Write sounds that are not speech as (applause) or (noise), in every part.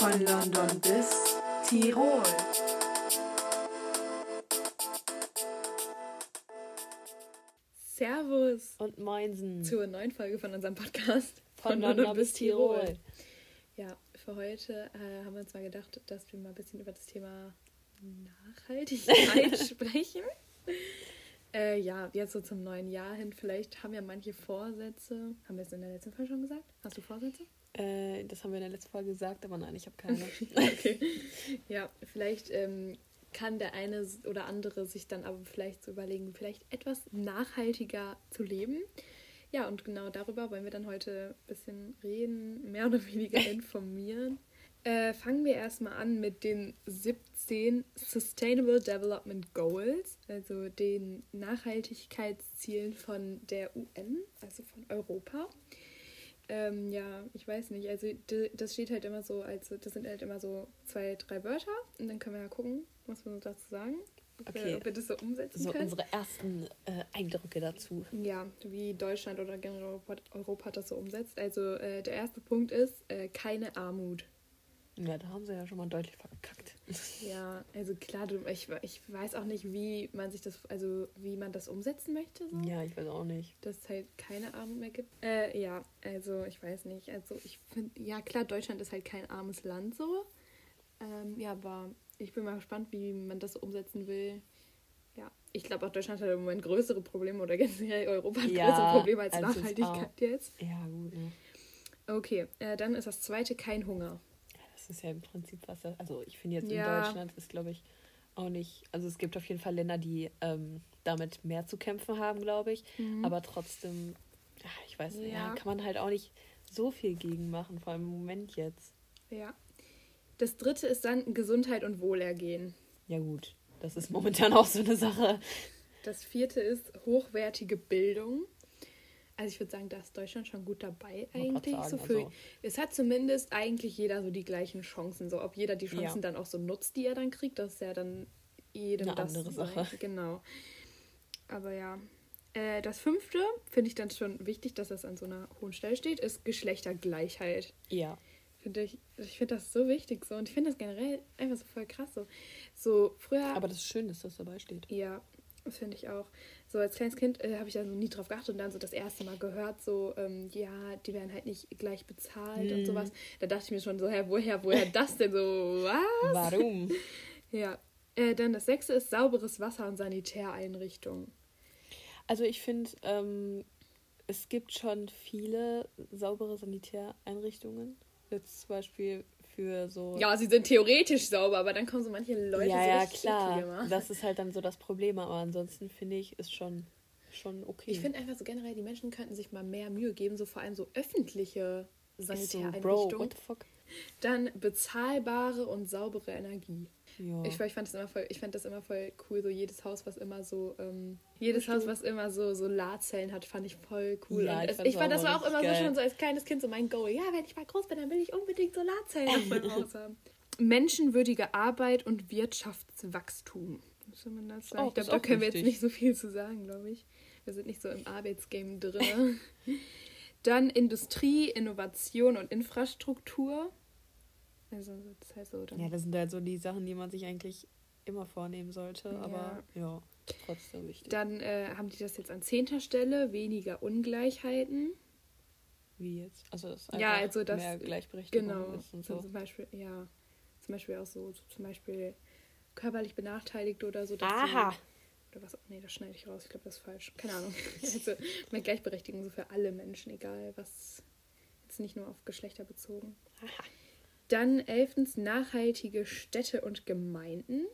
Von London bis Tirol. Servus Und Moinsen. zur neuen Folge von unserem Podcast. Von London bis Tirol. Ja, für heute äh, haben wir uns mal gedacht, dass wir mal ein bisschen über das Thema Nachhaltigkeit (laughs) sprechen. Äh, ja, jetzt so zum neuen Jahr hin. Vielleicht haben ja manche Vorsätze. Haben wir es in der letzten Folge schon gesagt? Hast du Vorsätze? Äh, das haben wir in der letzten Folge gesagt, aber nein, ich habe keine. (laughs) okay. Ja, vielleicht ähm, kann der eine oder andere sich dann aber vielleicht so überlegen, vielleicht etwas nachhaltiger zu leben. Ja, und genau darüber wollen wir dann heute ein bisschen reden, mehr oder weniger (laughs) informieren. Äh, fangen wir erstmal an mit den 17 Sustainable Development Goals, also den Nachhaltigkeitszielen von der UN, also von Europa. Ähm, ja, ich weiß nicht. Also das steht halt immer so, also das sind halt immer so zwei, drei Wörter und dann können wir ja gucken, was wir dazu sagen. Ob, Okay. wir, ob wir das so umsetzen So können. unsere ersten äh, Eindrücke dazu. Ja, wie Deutschland oder generell Europa, Europa das so umsetzt. Also äh, der erste Punkt ist äh, keine Armut. Ja, da haben sie ja schon mal deutlich verkackt. Ja, also klar, du, ich, ich weiß auch nicht, wie man sich das, also wie man das umsetzen möchte. So. Ja, ich weiß auch nicht. dass es halt keine Armut mehr gibt. Äh, ja, also ich weiß nicht. Also ich finde, ja klar, Deutschland ist halt kein armes Land so. Ähm, ja, aber ich bin mal gespannt, wie man das so umsetzen will. Ja, ich glaube auch Deutschland hat im Moment größere Probleme oder generell Europa hat Ja, größere Probleme als als Nachhaltigkeit jetzt. Ja, gut, ne? Okay, äh, dann ist das zweite kein Hunger. Ist ja im Prinzip was. Also, ich finde jetzt Ja. in Deutschland ist, glaube ich, auch nicht. Also, es gibt auf jeden Fall Länder, die ähm, damit mehr zu kämpfen haben, glaube ich. Aber trotzdem, ja, ich weiß nicht, ja. Ja. kann man halt auch nicht so viel gegen machen, vor allem im Moment jetzt. Ja. Das dritte ist dann Gesundheit und Wohlergehen. Ja, gut. Das ist momentan auch so eine Sache. Das vierte ist hochwertige Bildung. Also ich würde sagen, da ist Deutschland schon gut dabei eigentlich. sagen, so für, also- Es hat zumindest eigentlich jeder so die gleichen Chancen. So ob jeder die Chancen Ja. dann auch so nutzt, die er dann kriegt, das ist ja dann jedem Eine das andere sein. Sache. Genau. Aber ja. Äh, das fünfte finde ich dann schon wichtig, dass das an so einer hohen Stelle steht, ist Geschlechtergleichheit. Ja. Finde ich, ich finde das so wichtig so und ich finde das generell einfach so voll krass so. So früher Aber das ist schön, dass das dabei steht. ja, das finde ich auch. So als kleines Kind äh, habe ich da so nie drauf geachtet und dann so das erste Mal gehört, so, ähm, ja, die werden halt nicht gleich bezahlt und Mhm. sowas. Da dachte ich mir schon so, hä, woher, woher das denn so? Was? Warum? (laughs) Ja. Äh, dann das sechste ist sauberes Wasser und Sanitäreinrichtungen. Also ich finde, ähm, es gibt schon viele saubere Sanitäreinrichtungen. Jetzt zum Beispiel für so. Ja, sie sind theoretisch sauber, aber dann kommen so manche Leute ja, so ja, klar. Das ist halt dann so das Problem. Aber ansonsten finde ich, ist schon, schon okay. Ich finde einfach so generell, die Menschen könnten sich mal mehr Mühe geben, so vor allem so öffentliche Ist so, Sanitäreinrichtungen. Bro, what the fuck? Dann bezahlbare und saubere Energie. Ja. Ich, ich fand das immer voll, ich fand das immer voll cool, so jedes Haus, was immer so, ähm, jedes. Haus, was immer so Solarzellen hat, fand ich voll cool. Ja, ich ich das fand, auch das war auch immer so geil. schon so als kleines Kind so mein Goal. Ja, wenn ich mal groß bin, dann will ich unbedingt Solarzellen auf meinem (laughs) Haus haben. Menschenwürdige Arbeit und Wirtschaftswachstum. Soll man das sagen? Oh, ich glaube, da können wir jetzt nicht so viel zu sagen, glaube ich. Wir sind nicht so im Arbeitsgame drin. (laughs) Dann Industrie, Innovation und Infrastruktur. Also das heißt so dann ja, das sind halt so die Sachen, die man sich eigentlich immer vornehmen sollte. Aber ja, trotzdem wichtig. Dann äh, haben die das jetzt an zehnter Stelle, weniger Ungleichheiten. Wie jetzt? Also, dass Ja, einfach also das- mehr Gleichberechtigung Genau. ist und So. so. Zum Beispiel, ja, zum Beispiel auch so, so zum Beispiel körperlich benachteiligt oder so. Aha. Sie, oder was? Nee, das schneide ich raus. Ich glaube, das ist falsch. Keine Ahnung. (laughs) also mehr Gleichberechtigung so für alle Menschen, egal was. Jetzt nicht nur auf Geschlechter bezogen. Aha. Dann elftens nachhaltige Städte und Gemeinden.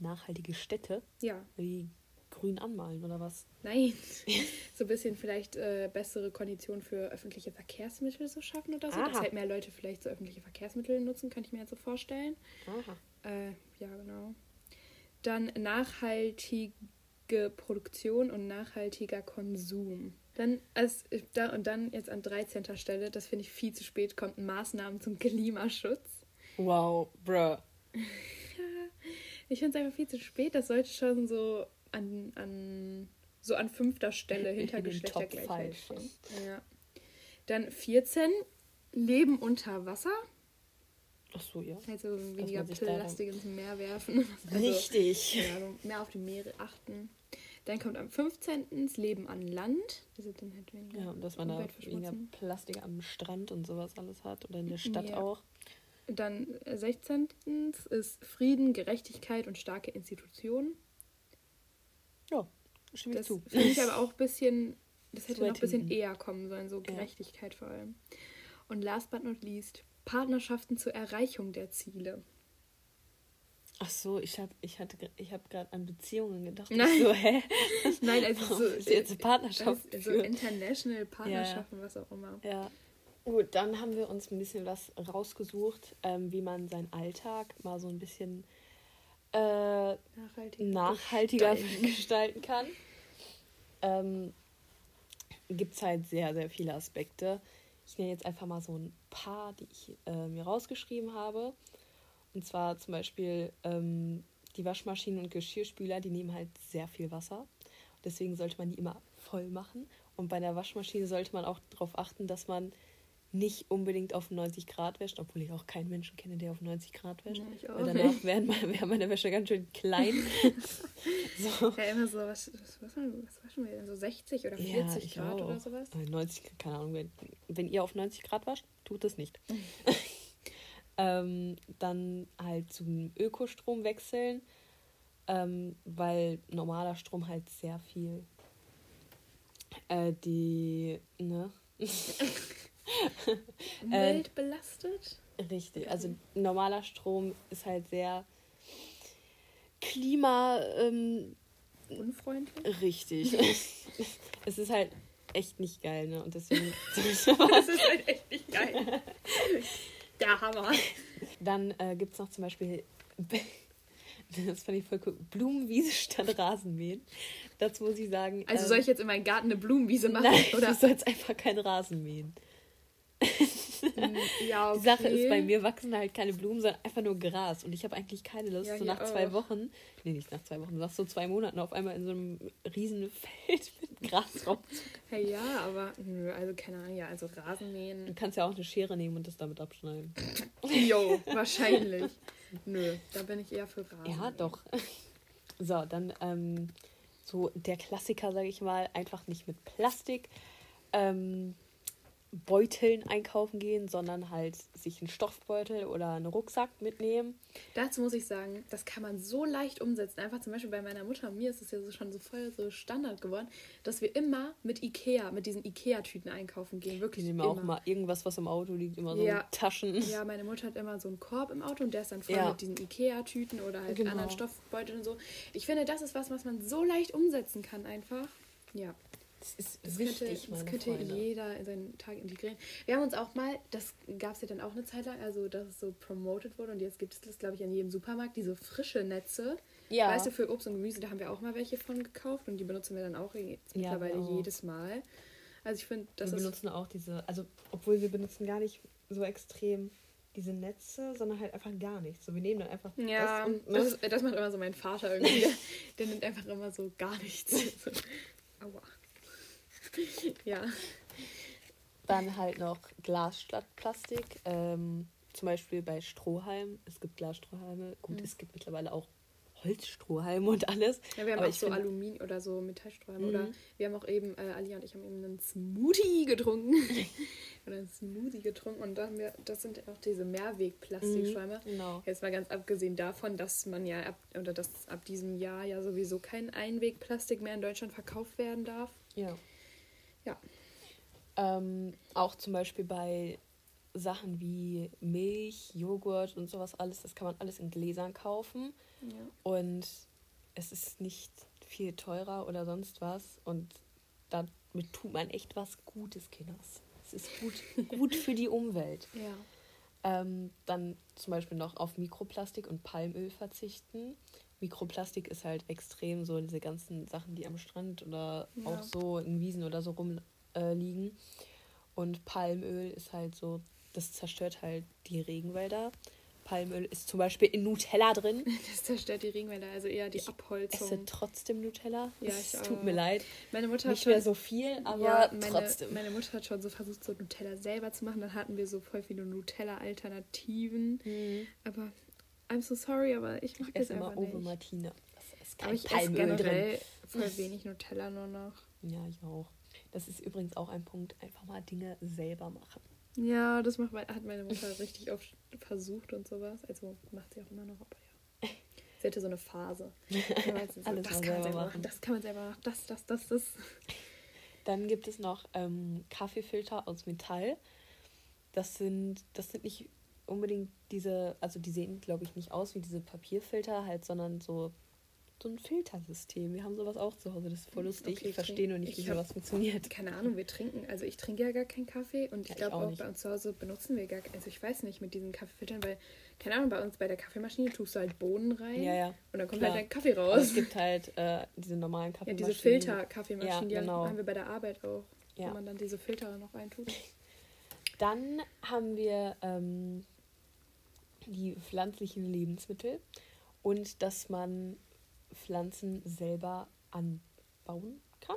Nachhaltige Städte, Ja, wie grün anmalen oder was? Nein. (laughs) so ein bisschen vielleicht äh, bessere Konditionen für öffentliche Verkehrsmittel so schaffen oder so. Dass Aha. halt mehr Leute vielleicht so öffentliche Verkehrsmittel nutzen, könnte ich mir jetzt so vorstellen. Aha. Äh, ja, genau. Dann nachhaltige Produktion und nachhaltiger Konsum. Dann, als, da, und dann jetzt an 13. Stelle, das finde ich viel zu spät, kommt Maßnahmen zum Klimaschutz. Wow, bruh. (laughs) Ich finde es einfach viel zu spät. Das sollte schon so an, an so an fünfter Stelle hinter Geschlechtergleichheit stehen. Ja. Dann 14, Leben unter Wasser. Ach so, ja. Also weniger Plastik ins Meer werfen. (laughs) Also, Richtig. Ja, mehr auf die Meere achten. Dann kommt am 15. das Leben an Land. Also dann halt weniger Ja, und dass man da weniger. Plastik am Strand und sowas alles hat oder in der Stadt Ja. auch. Dann äh, 16. ist Frieden, Gerechtigkeit und starke Institutionen. Ja, stimme ich Das zu. finde ich aber auch ein bisschen, das hätte noch ein bisschen hinten. eher kommen sollen, so Ja. Gerechtigkeit vor allem. Und last but not least, Partnerschaften zur Erreichung der Ziele. Ach so, ich habe ich hatte, ich habe gerade an Beziehungen gedacht. Nein. So, hä? (laughs) Nein, also so, jetzt eine Partnerschaft das- so international Partnerschaften, was auch immer. Ja. Gut, dann haben wir uns ein bisschen was rausgesucht, ähm, wie man seinen Alltag mal so ein bisschen äh, Nachhaltig. nachhaltiger gestalten. (laughs) gestalten kann. Ähm, Gibt es halt sehr, sehr viele Aspekte. Ich nenne jetzt einfach mal so ein paar, die ich äh, mir rausgeschrieben habe. Und zwar zum Beispiel ähm, die Waschmaschinen und Geschirrspüler, die nehmen halt sehr viel Wasser. Deswegen sollte man die immer voll machen. Und bei der Waschmaschine sollte man auch darauf achten, dass man nicht unbedingt auf 90 Grad wäscht, obwohl ich auch keinen Menschen kenne, der auf 90 Grad wäscht. Auch Weil danach (laughs) wären meine, wäre meine Wäsche ganz schön klein. (laughs) so. Ja, immer so, was, was, was, was waschen wir denn? So 60 oder 40 Ja, Grad auch. oder sowas? Äh, 90, keine Ahnung, wenn, wenn ihr auf 90 Grad wascht, tut es nicht. (laughs) ähm, dann halt zum Ökostrom wechseln, ähm, weil normaler Strom halt sehr viel äh, die, ne? (laughs) Umwelt belastet? Richtig, also normaler Strom ist halt sehr klima, ähm, Unfreundlich? richtig. (laughs) es ist halt echt nicht geil, ne? Und deswegen (laughs) Das ist halt echt nicht geil. Der Hammer. Dann äh, gibt es noch zum Beispiel, (laughs) das fand ich voll cool, Blumenwiese statt Rasenmähen. Dazu muss ich sagen. Also ähm, soll ich jetzt in meinen Garten eine Blumenwiese machen? Nein, oder? du sollst einfach keinen Rasen mähen. (laughs) Ja, okay. Die Sache ist, bei mir wachsen halt keine Blumen, sondern einfach nur Gras. Und ich habe eigentlich keine Lust, Ja, so nach zwei auch. Wochen, nee, nicht nach zwei Wochen, nach so zwei Monaten auf einmal in so einem riesen Feld (laughs) mit Gras rum. Hey, ja, aber nö, also keine Ahnung, ja, also Du Rasenmähen. kannst ja auch eine Schere nehmen und das damit abschneiden. (laughs) Jo, wahrscheinlich. Nö, da bin ich eher für Rasen. Ja, doch. So, dann ähm, so der Klassiker, sage ich mal, einfach nicht mit Plastik ähm, Beuteln einkaufen gehen, sondern halt sich einen Stoffbeutel oder einen Rucksack mitnehmen. Dazu muss ich sagen, das kann man so leicht umsetzen. Einfach zum Beispiel bei meiner Mutter und mir ist es ja so schon so voll so Standard geworden, dass wir immer mit Ikea, mit diesen Ikea-Tüten einkaufen gehen. Ich Wirklich nehme immer. auch mal irgendwas, was im Auto liegt, immer so Ja. Taschen. Ja, meine Mutter hat immer so einen Korb im Auto und der ist dann voll Ja. mit diesen Ikea-Tüten oder halt Genau. anderen Stoffbeuteln und so. Ich finde, das ist was, was man so leicht umsetzen kann einfach. Ja, Das ist das wichtig, könnte, das könnte Freunde. jeder in seinen Tag integrieren. Wir haben uns auch mal, das gab es ja dann auch eine Zeit lang, also dass es so promoted wurde und jetzt gibt es das, glaube ich, an jedem Supermarkt, diese frische Netze. Ja. Weißt du, für Obst und Gemüse, da haben wir auch mal welche von gekauft und die benutzen wir dann auch jetzt Ja, mittlerweile wir auch. jedes Mal. Also ich finde, das wir ist benutzen auch diese, also obwohl wir benutzen gar nicht so extrem diese Netze, sondern halt einfach gar nichts. So, wir nehmen dann einfach Ja, das und ne? das, ist- das macht immer so mein Vater irgendwie. Der, (laughs) der nimmt einfach immer so gar nichts. So. (laughs) Aua. (laughs) Ja. Dann halt noch Glas statt Plastik. Ähm, zum Beispiel bei Strohhalmen. Es gibt Glasstrohhalme. Gut, Mhm. es gibt mittlerweile auch Holzstrohhalme und alles. ja, wir haben Aber auch so find- Aluminium oder so Metallstrohhalme. Mhm. Oder wir haben auch eben, äh, Alia und ich haben eben einen Smoothie getrunken. (laughs) oder einen Smoothie getrunken. Und da haben wir, das sind auch diese Mehrwegplastikschäume. Genau. Jetzt mal ganz abgesehen davon, dass man ja ab, oder dass ab diesem Jahr ja sowieso kein Einwegplastik mehr in Deutschland verkauft werden darf. Ja. Ja. Ähm, auch zum Beispiel bei Sachen wie Milch, Joghurt und sowas alles, das kann man alles in Gläsern kaufen. Ja. Und es ist nicht viel teurer oder sonst was. Und damit tut man echt was Gutes, Kinders. Es ist gut, gut (laughs) für die Umwelt. Ja. Ähm, dann zum Beispiel noch auf Mikroplastik und Palmöl verzichten. Mikroplastik ist halt extrem so diese ganzen Sachen, die am Strand oder Ja. auch so in Wiesen oder so rumliegen. Äh, und Palmöl ist halt so, das zerstört halt die Regenwälder. Palmöl ist zum Beispiel in Nutella drin. (laughs) Das zerstört die Regenwälder, also eher die Ich Abholzung. esse trotzdem Nutella. Ja, es ich tut mir leid. Meine Mutter hat Nicht schon, mehr so viel, aber ja, meine, trotzdem. meine Mutter hat schon so versucht, so Nutella selber zu machen. Dann hatten wir so voll viele Nutella-Alternativen. Mhm. Aber I'm so sorry, aber ich mag Ich das esse immer Ovo nicht. Martina. Das ist Aber kein ich esse Palmöl generell drin. voll (laughs) wenig Nutella nur noch. Ja, ich auch. Das ist übrigens auch ein Punkt, einfach mal Dinge selber machen. Ja, das macht, mein- hat meine Mutter (laughs) richtig oft versucht und sowas. Also macht sie auch immer noch, aber ja. (laughs) Sie hatte so eine Phase. Sie so, Alles das kann man selber selber machen, machen. das kann man selber machen, das, das, das, das. Dann gibt es noch ähm, Kaffeefilter aus Metall. Das sind, das sind nicht unbedingt diese, also die sehen, glaube ich, nicht aus wie diese Papierfilter halt, sondern so, so ein Filtersystem. Wir haben sowas auch zu Hause, das ist voll lustig. Okay, ich verstehe nur nicht, ich wie sowas funktioniert. Keine Ahnung, wir trinken, also ich trinke ja gar keinen Kaffee und ich Ja, ich glaube auch auch, bei uns zu Hause benutzen wir gar also ich weiß nicht mit diesen Kaffeefiltern, weil, keine Ahnung, bei uns bei der Kaffeemaschine tust du halt Bohnen rein Ja, ja. und dann kommt klar. halt dein Kaffee Aber raus. es gibt halt äh, diese normalen ja, Kaffeemaschinen. diese Filter-Kaffeemaschinen, Ja, die genau. haben wir bei der Arbeit auch, Ja. wo man dann diese Filter noch reintut. Dann haben wir ähm, die pflanzlichen Lebensmittel und dass man Pflanzen selber anbauen kann.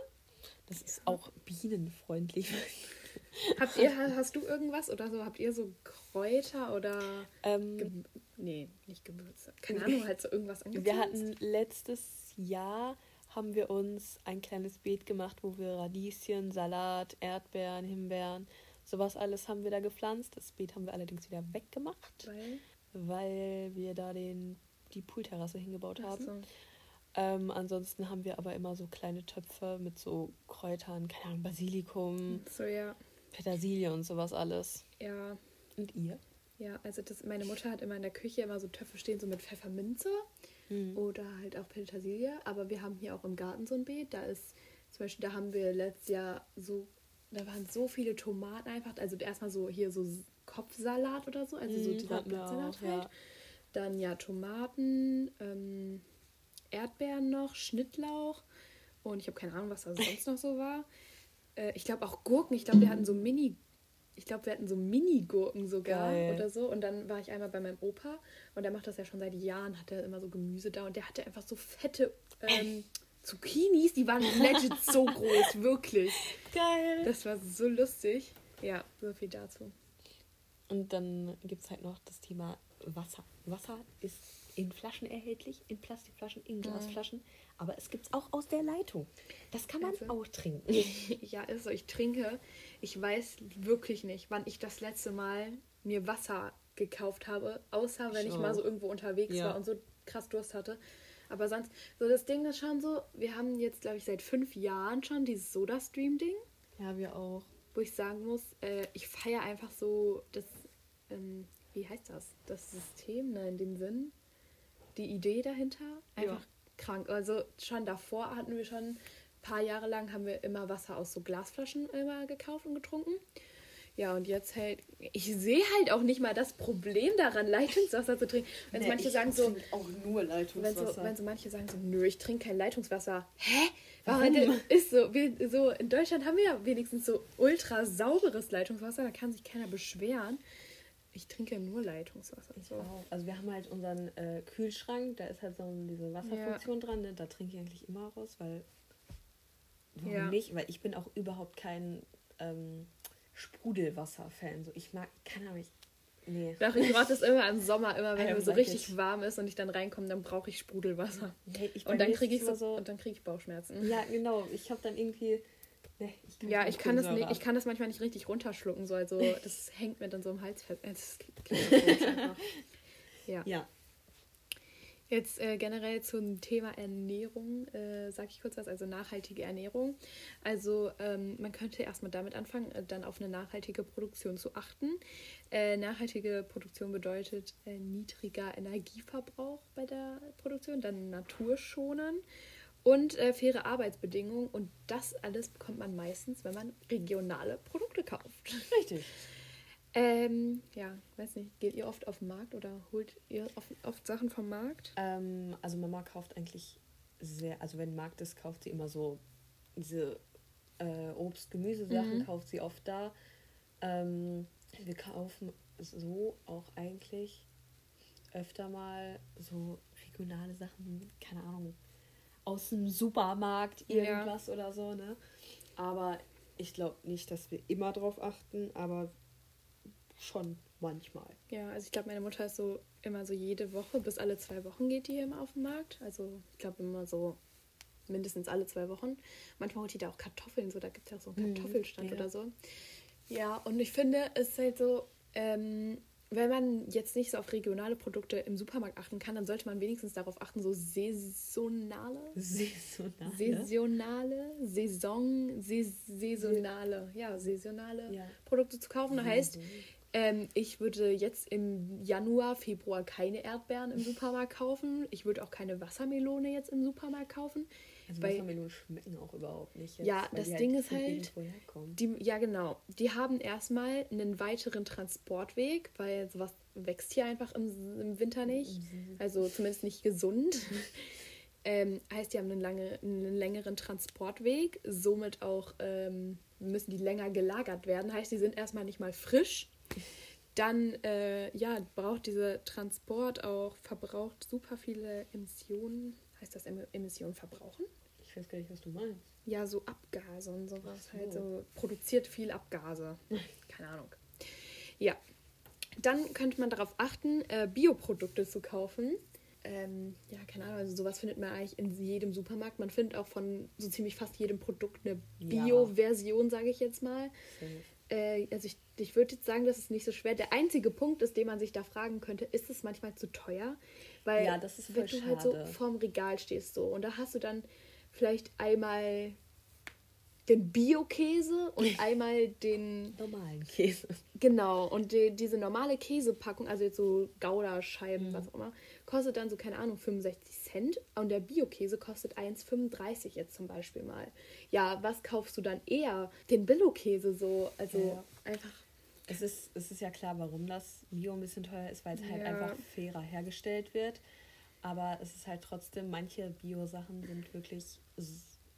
Das ist auch bienenfreundlich. (laughs) Habt ihr, hast du irgendwas oder so? Habt ihr so Kräuter oder ähm, Ge nee, nicht Gewürze. Keine Ahnung, halt so irgendwas angepflanzt? wir hatten letztes Jahr haben wir uns ein kleines Beet gemacht, wo wir Radieschen, Salat, Erdbeeren, Himbeeren, sowas alles haben wir da gepflanzt. Das Beet haben wir allerdings wieder weggemacht, Weil, weil wir da den, die Poolterrasse hingebaut haben. so. Ähm, ansonsten haben wir aber immer so kleine Töpfe mit so Kräutern, keine Ahnung, Basilikum, so, ja. Petersilie und sowas alles. Ja, Und ihr? ja, also das, meine Mutter hat immer in der Küche immer so Töpfe stehen, so mit Pfefferminze Mhm. oder halt auch Petersilie. Aber wir haben hier auch im Garten so ein Beet. Da ist zum Beispiel, da haben wir letztes Jahr so, da waren so viele Tomaten einfach. Also erstmal so hier so Kopfsalat oder so, also so Mhm, dieser Blattsalat halt. ja. Dann ja Tomaten, ähm, Erdbeeren noch, Schnittlauch und ich habe keine Ahnung, was da sonst noch so war. Äh, ich glaube auch Gurken. Ich glaube, wir hatten so Mini, ich glaube, wir hatten so Mini-Gurken sogar Geil. oder so. Und dann war ich einmal bei meinem Opa und der macht das ja schon seit Jahren, hat er immer so Gemüse da und der hatte einfach so fette ähm, Zucchinis, die waren legit so (laughs) groß, wirklich. Geil. Das war so lustig. Ja, so viel dazu. Und dann gibt es halt noch das Thema Wasser. Wasser ist in Flaschen erhältlich, in Plastikflaschen, in Glasflaschen. Aber es gibt es auch aus der Leitung. Das kann man Also- auch trinken. (laughs) Ja, ist so. Ich trinke. Ich weiß wirklich nicht, wann ich das letzte Mal mir Wasser gekauft habe, außer wenn Ich ich, mal so irgendwo unterwegs Ja. war und so krass Durst hatte. Aber sonst, so das Ding ist schon so, wir haben jetzt, glaube ich, seit fünf Jahren schon dieses Soda-Stream-Ding, Ja, wir auch. wo ich sagen muss, äh, ich feiere einfach so das, ähm, wie heißt das? Das System, ne, in dem Sinn, die Idee dahinter, einfach Ja. krank. Also schon davor hatten wir schon ein paar Jahre lang haben wir immer Wasser aus so Glasflaschen immer gekauft und getrunken. Ja, und jetzt halt, ich sehe halt auch nicht mal das Problem daran, Leitungswasser zu trinken. Wenn so manche sagen so, auch nur wenn Leitungswasser. so, wenn so manche sagen so, nö, ich trinke kein Leitungswasser. Hä? Warum? denn- Ist so, wir, so, in Deutschland haben wir ja wenigstens so ultra sauberes Leitungswasser, da kann sich keiner beschweren. Ich trinke nur Leitungswasser. So. Auch. Also wir haben halt unseren äh, Kühlschrank, da ist halt so diese Wasserfunktion dran, ne? da trinke ich eigentlich immer raus, weil warum Ja. nicht? Weil ich bin auch überhaupt kein ähm, Sprudelwasser-Fan. So, ich mag, keine Ahnung, ich, nee. Doch, ich brauche das immer im Sommer, immer wenn don't so richtig it. warm ist und ich dann reinkomme, dann brauche ich Sprudelwasser. nee ich, Und dann mir kriege ich so, so und dann kriege ich Bauchschmerzen. Ja, genau. Ich habe dann irgendwie. Nee, ich kann Ja, ich kann, das nicht, ich kann das manchmal nicht richtig runterschlucken. So. Also das hängt mir dann so im Hals fest. Äh, Das klingt (laughs) einfach. Ja. Ja, Jetzt äh, generell zum Thema Ernährung äh, sage ich kurz was, also nachhaltige Ernährung. Also ähm, man könnte erstmal damit anfangen, äh, dann auf eine nachhaltige Produktion zu achten. Äh, nachhaltige Produktion bedeutet äh, niedriger Energieverbrauch bei der Produktion, dann naturschonen und äh, faire Arbeitsbedingungen. Und das alles bekommt man meistens, wenn man regionale Produkte kauft. richtig. Ähm, ja, weiß nicht, geht ihr oft auf den Markt oder holt ihr oft, oft Sachen vom Markt? Ähm, also Mama kauft eigentlich sehr, also wenn Markt ist, kauft sie immer so diese äh, Obst-Gemüsesachen, Mhm. kauft sie oft da. Ähm, wir kaufen so auch eigentlich öfter mal so regionale Sachen, keine Ahnung, aus dem Supermarkt irgendwas ja. oder so, ne? Aber ich glaube nicht, dass wir immer drauf achten, aber schon manchmal. Ja, also ich glaube, meine Mutter ist so immer so jede Woche, bis alle zwei Wochen geht die immer auf den Markt. Also ich glaube immer so mindestens alle zwei Wochen. Manchmal holt die da auch Kartoffeln, so da gibt es ja auch so einen mhm, Kartoffelstand ja. oder so. Ja, und ich finde, es ist halt so, ähm, wenn man jetzt nicht so auf regionale Produkte im Supermarkt achten kann, dann sollte man wenigstens darauf achten, so saisonale, saisonale, saisonale, Saison, saisonale, ja, saisonale ja. Produkte zu kaufen. Das heißt, ähm, ich würde jetzt im Januar, Februar keine Erdbeeren im Supermarkt kaufen. Ich würde auch keine Wassermelone jetzt im Supermarkt kaufen. Also weil, Wassermelonen schmecken auch überhaupt nicht. Jetzt, ja, das Ding halt ist halt, die, ja genau, die haben erstmal einen weiteren Transportweg, weil sowas wächst hier einfach im, im Winter nicht. Also zumindest nicht gesund. (laughs) ähm, heißt, die haben einen, lange, einen längeren Transportweg, somit auch ähm, müssen die länger gelagert werden. Heißt, die sind erstmal nicht mal frisch. Dann äh, ja, braucht dieser Transport auch, verbraucht super viele Emissionen. Heißt das Emissionen verbrauchen? Ich weiß gar nicht, was du meinst. Ja, so Abgase und sowas. So. Halt so produziert viel Abgase. (laughs) Keine Ahnung. Ja. Dann könnte man darauf achten, äh, Bioprodukte zu kaufen. Ähm, ja, keine Ahnung, also sowas findet man eigentlich in jedem Supermarkt. Man findet auch von so ziemlich fast jedem Produkt eine Bio-Version, ja. sage ich jetzt mal. Äh, also ich, ich würde jetzt sagen, das ist nicht so schwer. Der einzige Punkt ist, den man sich da fragen könnte, ist es manchmal zu teuer? Weil ja, das ist wenn du halt so vorm Regal stehst so und da hast du dann vielleicht einmal den Bio-Käse und (laughs) einmal den normalen Käse. Genau, und die, diese normale Käsepackung, also jetzt so Gouda-Scheiben, mhm. was auch immer, kostet dann so, keine Ahnung, 65 Cent und der Bio-Käse kostet 1,35 jetzt zum Beispiel mal. Ja, was kaufst du dann eher? Den Billo-Käse so, also ja. einfach. Es ist, es ist ja klar, warum das Bio ein bisschen teuer ist, weil es halt ja. einfach fairer hergestellt wird. Aber es ist halt trotzdem, manche Bio-Sachen sind wirklich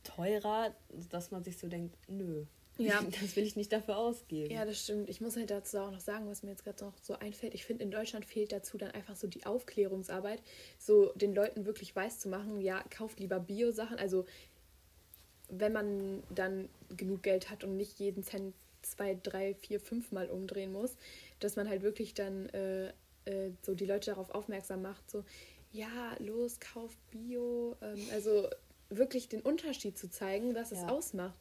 teurer, dass man sich so denkt, nö, (laughs) ja. das will ich nicht dafür ausgeben. Ja, das stimmt. Ich muss halt dazu auch noch sagen, was mir jetzt gerade noch so einfällt. Ich finde, in Deutschland fehlt dazu dann einfach so die Aufklärungsarbeit, so den Leuten wirklich weiß zu machen, ja, kauft lieber Bio-Sachen. Also, wenn man dann genug Geld hat und nicht jeden Cent zwei, drei, vier, fünf Mal umdrehen muss, dass man halt wirklich dann äh, äh, so die Leute darauf aufmerksam macht, so, ja, los, kauf Bio. Ähm, also wirklich den Unterschied zu zeigen, was es ausmacht.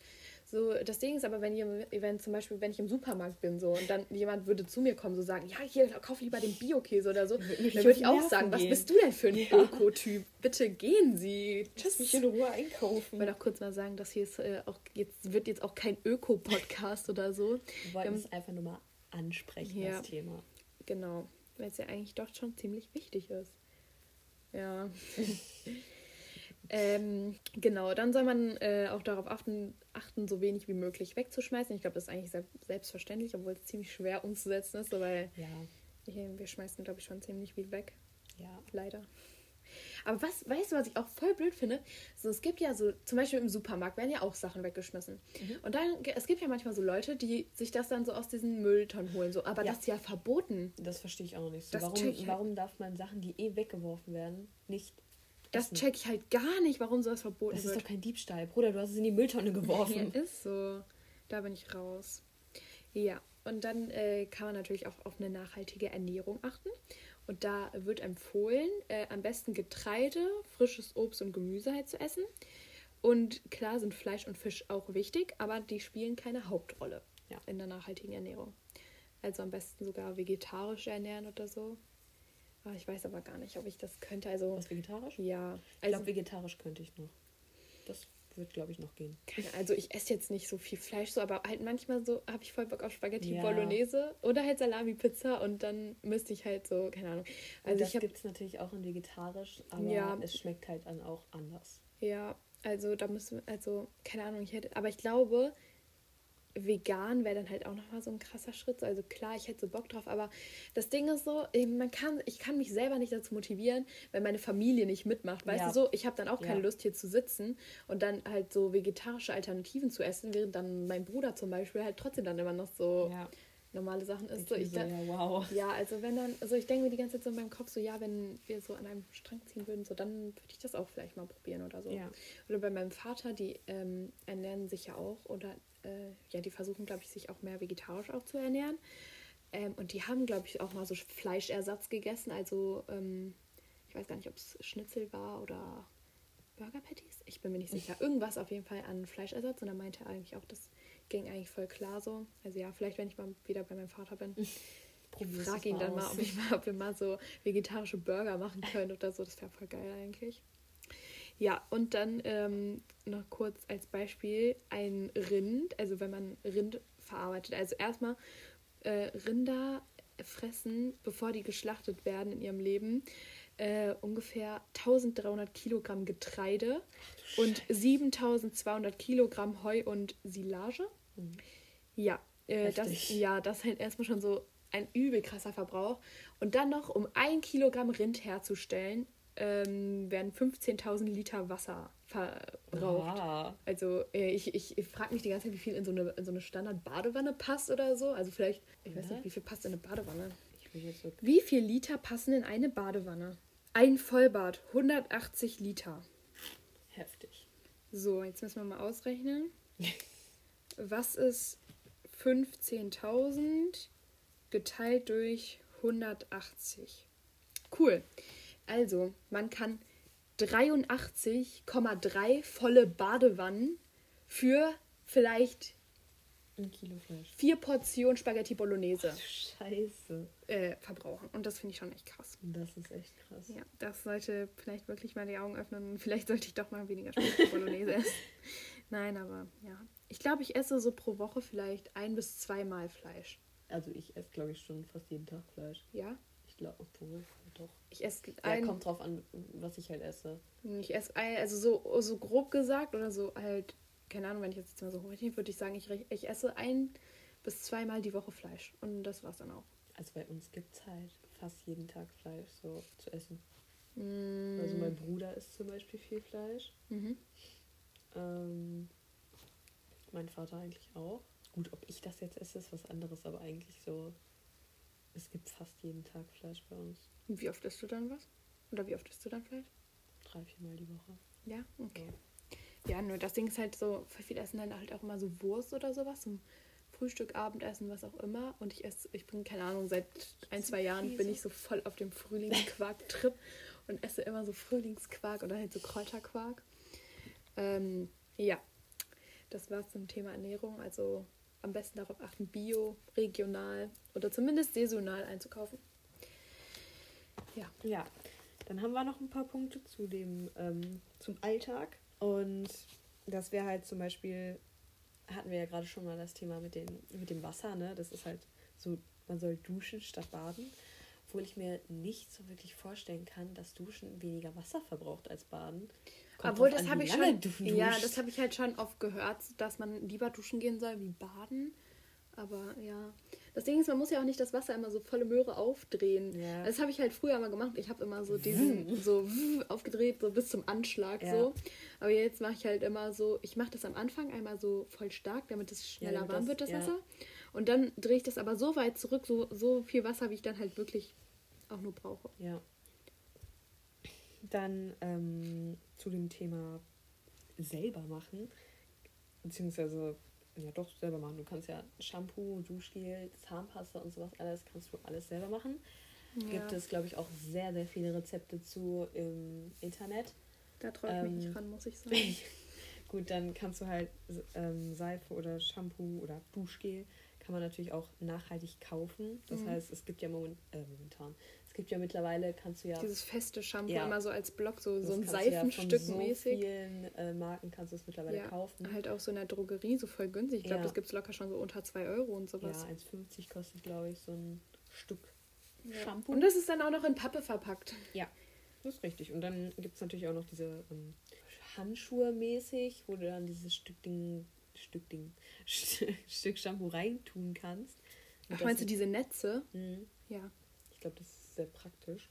So, das Ding ist aber, wenn, ihr, wenn zum Beispiel, wenn ich im Supermarkt bin so und dann jemand würde zu mir kommen, so sagen, ja, hier, kauf lieber den Bio-Käse oder so, dann würde ich auch sagen, gehen. was bist du denn für ein ja. Öko-Typ? Bitte gehen Sie. Tschüss. mich in Ruhe einkaufen. Ich wollte auch kurz mal sagen, dass hier ist äh, auch jetzt wird jetzt auch kein Öko-Podcast oder so. Wir wollten es einfach nur mal ansprechen, ja, das Thema. Genau, weil es ja eigentlich doch schon ziemlich wichtig ist. Ja. (laughs) ähm, genau, dann soll man äh, auch darauf achten, achten, so wenig wie möglich wegzuschmeißen. Ich glaube, das ist eigentlich sehr, selbstverständlich, obwohl es ziemlich schwer umzusetzen ist, weil ja. wir schmeißen, glaube ich, schon ziemlich viel weg. Ja. Leider. Aber was, weißt du, was ich auch voll blöd finde? So, es gibt ja so, zum Beispiel im Supermarkt werden ja auch Sachen weggeschmissen. Mhm. Und dann, es gibt ja manchmal so Leute, die sich das dann so aus diesen Mülltonnen holen, so, aber ja. das ist ja verboten. Das verstehe ich auch noch nicht so. warum, warum darf man Sachen, die eh weggeworfen werden, nicht das check ich halt gar nicht, warum sowas verboten wird. Das ist doch kein Diebstahl. Bruder, du hast es in die Mülltonne geworfen. (laughs) ist so. Da bin ich raus. Ja, und dann äh, kann man natürlich auch auf eine nachhaltige Ernährung achten. Und da wird empfohlen, äh, am besten Getreide, frisches Obst und Gemüse halt zu essen. Und klar sind Fleisch und Fisch auch wichtig, aber die spielen keine Hauptrolle ja. in der nachhaltigen Ernährung. Also am besten sogar vegetarisch ernähren oder so. Aber ich weiß aber gar nicht, ob ich das könnte. Also, Was vegetarisch? Ja. Also, ich glaube, vegetarisch könnte ich noch. Das wird, glaube ich, noch gehen. Also ich esse jetzt nicht so viel Fleisch, so, aber halt manchmal so habe ich voll Bock auf Spaghetti ja. Bolognese oder halt Salami-Pizza und dann müsste ich halt so, keine Ahnung. Also und das gibt es natürlich auch in vegetarisch, aber ja. es schmeckt halt dann auch anders. Ja, also da müssen also, keine Ahnung, ich hätte, aber ich glaube, vegan wäre dann halt auch nochmal so ein krasser Schritt. Also klar, ich hätte so Bock drauf, aber das Ding ist so, man kann, ich kann mich selber nicht dazu motivieren, wenn meine Familie nicht mitmacht. Weißt ja. du so, ich habe dann auch keine ja. Lust hier zu sitzen und dann halt so vegetarische Alternativen zu essen, während dann mein Bruder zum Beispiel halt trotzdem dann immer noch so. Ja. normale Sachen isst. Ich So, ich so, ja, wow. ja, also wenn dann, also ich denke mir die ganze Zeit so in meinem Kopf so, ja, wenn wir so an einem Strang ziehen würden, so dann würde ich das auch vielleicht mal probieren oder so. Ja. Oder bei meinem Vater, die ähm, ernähren sich ja auch oder äh, ja, die versuchen, glaube ich, sich auch mehr vegetarisch auch zu ernähren. Ähm, und die haben, glaube ich, auch mal so Fleischersatz gegessen. Also ähm, ich weiß gar nicht, ob es Schnitzel war oder Burger Patties. Ich bin mir nicht sicher. Irgendwas auf jeden Fall an Fleischersatz. Und da meinte er eigentlich auch, das ging eigentlich voll klar so. Also ja, vielleicht, wenn ich mal wieder bei meinem Vater bin. (laughs) Ich frage ihn mal dann mal aus. ob, ich mal, ob wir mal so vegetarische Burger machen können oder so. Das wäre voll geil eigentlich. Ja, und dann ähm, noch kurz als Beispiel ein Rind, also wenn man Rind verarbeitet. Also erstmal äh, Rinder fressen, bevor die geschlachtet werden in ihrem Leben, äh, ungefähr 1300 Kilogramm Getreide und 7200 Kilogramm Heu und Silage. Ja, äh, das, ja, das ist halt erstmal schon so ein übel krasser Verbrauch. Und dann noch, um ein Kilogramm Rind herzustellen, ähm, werden 15.000 Liter Wasser verbraucht. Ah, Also äh, ich, ich, ich frage mich die ganze Zeit, wie viel in so eine, in so eine Standard-Badewanne passt oder so. Also vielleicht, ich weiß Ja. nicht, wie viel passt in eine Badewanne. so. Wie viel Liter passen in eine Badewanne? Ein Vollbad, 180 Liter. Heftig. So, jetzt müssen wir mal ausrechnen. (laughs) Was ist 15.000 geteilt durch 180? Cool. Also, man kann 83,3 volle Badewannen für vielleicht Ein Kilo Fleisch. vier Portionen Spaghetti Bolognese Scheiße. äh, verbrauchen. Und das finde ich schon echt krass. Das ist echt krass. Ja, das sollte vielleicht wirklich mal die Augen öffnen. und (laughs) Vielleicht sollte ich doch mal weniger Spaghetti (laughs) Bolognese essen. Nein, aber ja. Ich glaube, ich esse so pro Woche vielleicht ein bis zweimal Fleisch. Also ich esse, glaube ich, schon fast jeden Tag Fleisch. Ja? Ich glaube, obwohl, doch. Ich esse Ja, ein, kommt drauf an, was ich halt esse. ich esse ein, also so, so grob gesagt oder so halt, keine Ahnung, wenn ich jetzt mal so hochrechne, würde ich sagen, ich, ich esse ein bis zweimal die Woche Fleisch. Und das war's dann auch. Also bei uns gibt es halt fast jeden Tag Fleisch so zu essen. Mm, Also mein Bruder isst zum Beispiel viel Fleisch. mhm. Ähm, mein Vater eigentlich auch. Gut, ob ich das jetzt esse, ist was anderes, aber eigentlich so. Es gibt fast jeden Tag Fleisch bei uns. Und Wie oft isst du dann was? Oder wie oft isst du dann Fleisch? Drei, viermal die Woche. Ja, okay. Ja, nur das Ding ist halt so, voll viele essen dann halt auch immer so Wurst oder sowas zum Frühstück, Abendessen, was auch immer. Und ich esse, ich bin, keine Ahnung, seit ein, zwei Jahren bin ich so voll auf dem Frühlingsquark-Trip und esse immer so Frühlingsquark oder halt so Kräuterquark. Ähm, ja, das war's zum Thema Ernährung. Also am besten darauf achten, bio, regional oder zumindest saisonal einzukaufen. Ja. Ja, dann haben wir noch ein paar Punkte zu dem, ähm, zum Alltag. Und das wäre halt zum Beispiel, hatten wir ja gerade schon mal das Thema mit, den, mit dem Wasser, ne? Das ist halt so, man soll duschen statt baden. Obwohl ich mir nicht so wirklich vorstellen kann, dass Duschen weniger Wasser verbraucht als Baden. Kommt Obwohl, das habe ich schon. (laughs) Ja, das habe ich halt schon oft gehört, dass man lieber duschen gehen soll wie baden. Aber ja. Das Ding ist, man muss ja auch nicht das Wasser immer so volle Möhre aufdrehen. Ja. Das habe ich halt früher mal gemacht. Ich habe immer so diesen (laughs) so aufgedreht, so bis zum Anschlag Ja. so. Aber jetzt mache ich halt immer so, ich mache das am Anfang einmal so voll stark, damit es schneller damit warm das- wird, das ja. Wasser. Und dann drehe ich das aber so weit zurück, so, so viel Wasser, wie ich dann halt wirklich auch nur brauche. Ja. Dann ähm, zu dem Thema selber machen, beziehungsweise ja doch selber machen. Du kannst ja Shampoo, Duschgel, Zahnpasta und sowas alles kannst du alles selber machen. Gibt es, glaube ich, auch sehr, sehr viele Rezepte zu im Internet. Da traue ich mich ähm, nicht ran, muss ich sagen. (laughs) Gut, dann kannst du halt ähm, Seife oder Shampoo oder Duschgel kann man natürlich auch nachhaltig kaufen. Das Mhm. heißt, es gibt ja moment, äh, momentan, gibt ja mittlerweile, kannst du ja Dieses feste Shampoo Ja. immer so als Block, so, Das so ein du ja Seifenstück so mäßig. vielen äh, Marken kannst du es mittlerweile Ja, kaufen. halt auch so in der Drogerie, so voll günstig. Ich glaube, Ja. das gibt es locker schon so unter 2 Euro und Ja, sowas. 1,50 kostet, glaube ich, so ein Stück Ja. Shampoo. Und das ist dann auch noch in Pappe verpackt. ja, das ist richtig. Und dann gibt es natürlich auch noch diese ähm, Handschuhe mäßig, wo du dann dieses Stück Ding, Stück Ding, (laughs) Stück Shampoo reintun kannst. Und Ach, meinst du diese Netze? Mhm. Ja. Ich glaube, das ist sehr praktisch.